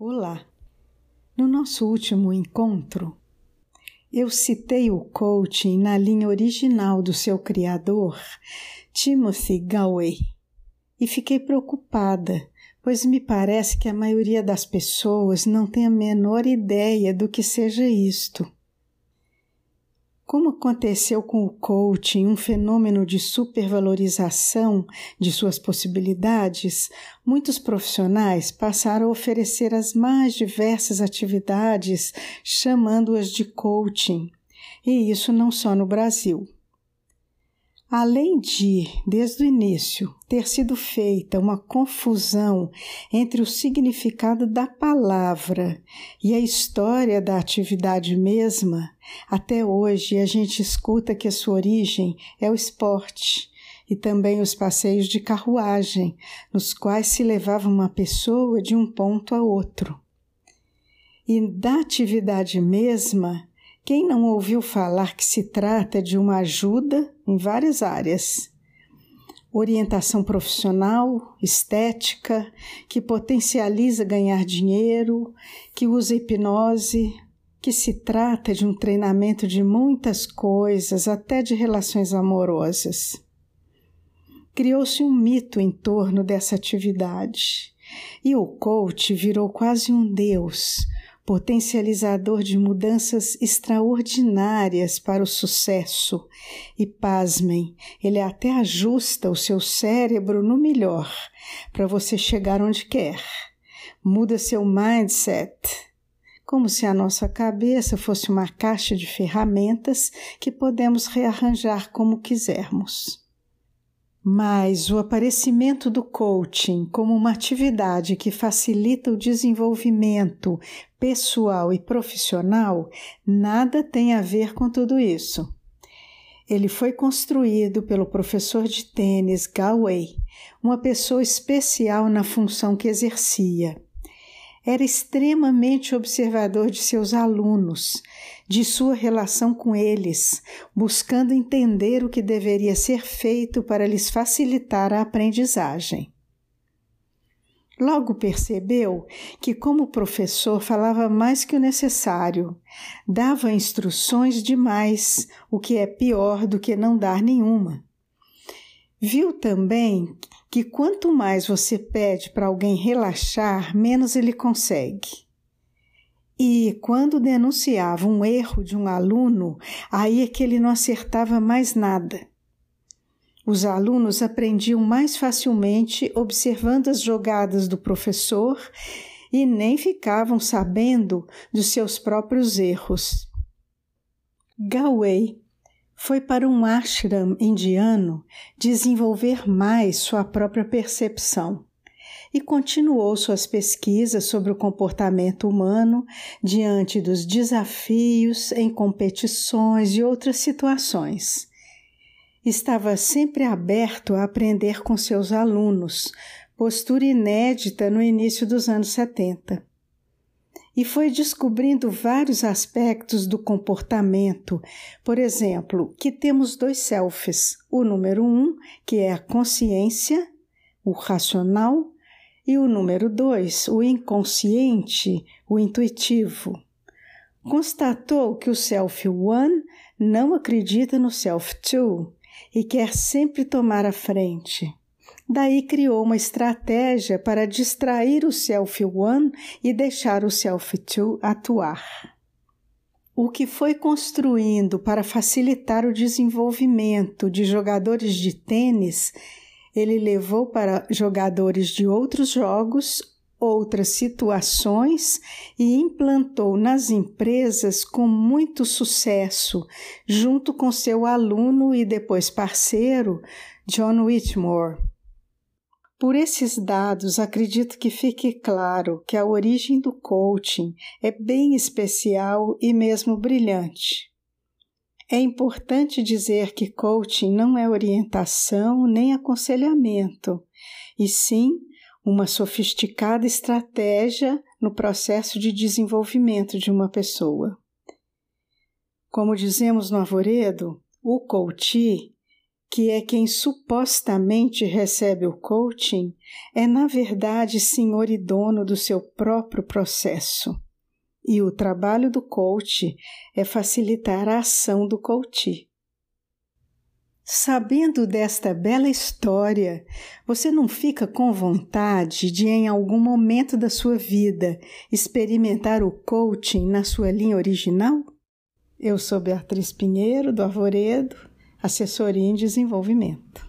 Olá! No nosso último encontro, eu citei o coaching na linha original do seu criador, Timothy Galway, e fiquei preocupada, pois me parece que a maioria das pessoas não tem a menor ideia do que seja isto. Como aconteceu com o coaching, um fenômeno de supervalorização de suas possibilidades, muitos profissionais passaram a oferecer as mais diversas atividades, chamando-as de coaching, e isso não só no Brasil. Além de, desde o início, ter sido feita uma confusão entre o significado da palavra e a história da atividade mesma, até hoje a gente escuta que a sua origem é o esporte e também os passeios de carruagem, nos quais se levava uma pessoa de um ponto a outro. E da atividade mesma, quem não ouviu falar que se trata de uma ajuda em várias áreas? Orientação profissional, estética, que potencializa ganhar dinheiro, que usa hipnose, que se trata de um treinamento de muitas coisas, até de relações amorosas. Criou-se um mito em torno dessa atividade e o coach virou quase um deus potencializador de mudanças extraordinárias para o sucesso. E pasmem, ele até ajusta o seu cérebro no melhor para você chegar onde quer. Muda seu mindset. Como se a nossa cabeça fosse uma caixa de ferramentas que podemos rearranjar como quisermos. Mas o aparecimento do coaching como uma atividade que facilita o desenvolvimento pessoal e profissional nada tem a ver com tudo isso. Ele foi construído pelo professor de tênis Galway, uma pessoa especial na função que exercia era extremamente observador de seus alunos, de sua relação com eles, buscando entender o que deveria ser feito para lhes facilitar a aprendizagem. Logo percebeu que, como professor, falava mais que o necessário, dava instruções demais, o que é pior do que não dar nenhuma. Viu também que quanto mais você pede para alguém relaxar, menos ele consegue. E quando denunciava um erro de um aluno, aí é que ele não acertava mais nada. Os alunos aprendiam mais facilmente observando as jogadas do professor e nem ficavam sabendo dos seus próprios erros. Galway foi para um ashram indiano desenvolver mais sua própria percepção e continuou suas pesquisas sobre o comportamento humano diante dos desafios em competições e outras situações. Estava sempre aberto a aprender com seus alunos, postura inédita no início dos anos 70 e foi descobrindo vários aspectos do comportamento. Por exemplo, que temos dois selfies: o número um, que é a consciência, o racional, e o número dois, o inconsciente, o intuitivo. Constatou que o self one não acredita no self two e quer sempre tomar a frente. Daí criou uma estratégia para distrair o Self One e deixar o Self Two atuar. O que foi construindo para facilitar o desenvolvimento de jogadores de tênis, ele levou para jogadores de outros jogos, outras situações e implantou nas empresas com muito sucesso, junto com seu aluno e depois parceiro, John Whitmore. Por esses dados, acredito que fique claro que a origem do coaching é bem especial e mesmo brilhante. É importante dizer que coaching não é orientação nem aconselhamento, e sim uma sofisticada estratégia no processo de desenvolvimento de uma pessoa. Como dizemos no Arvoredo, o coach que é quem supostamente recebe o coaching, é na verdade senhor e dono do seu próprio processo. E o trabalho do coach é facilitar a ação do coach. Sabendo desta bela história, você não fica com vontade de, em algum momento da sua vida, experimentar o coaching na sua linha original? Eu sou Beatriz Pinheiro, do Arvoredo, assessoria em desenvolvimento.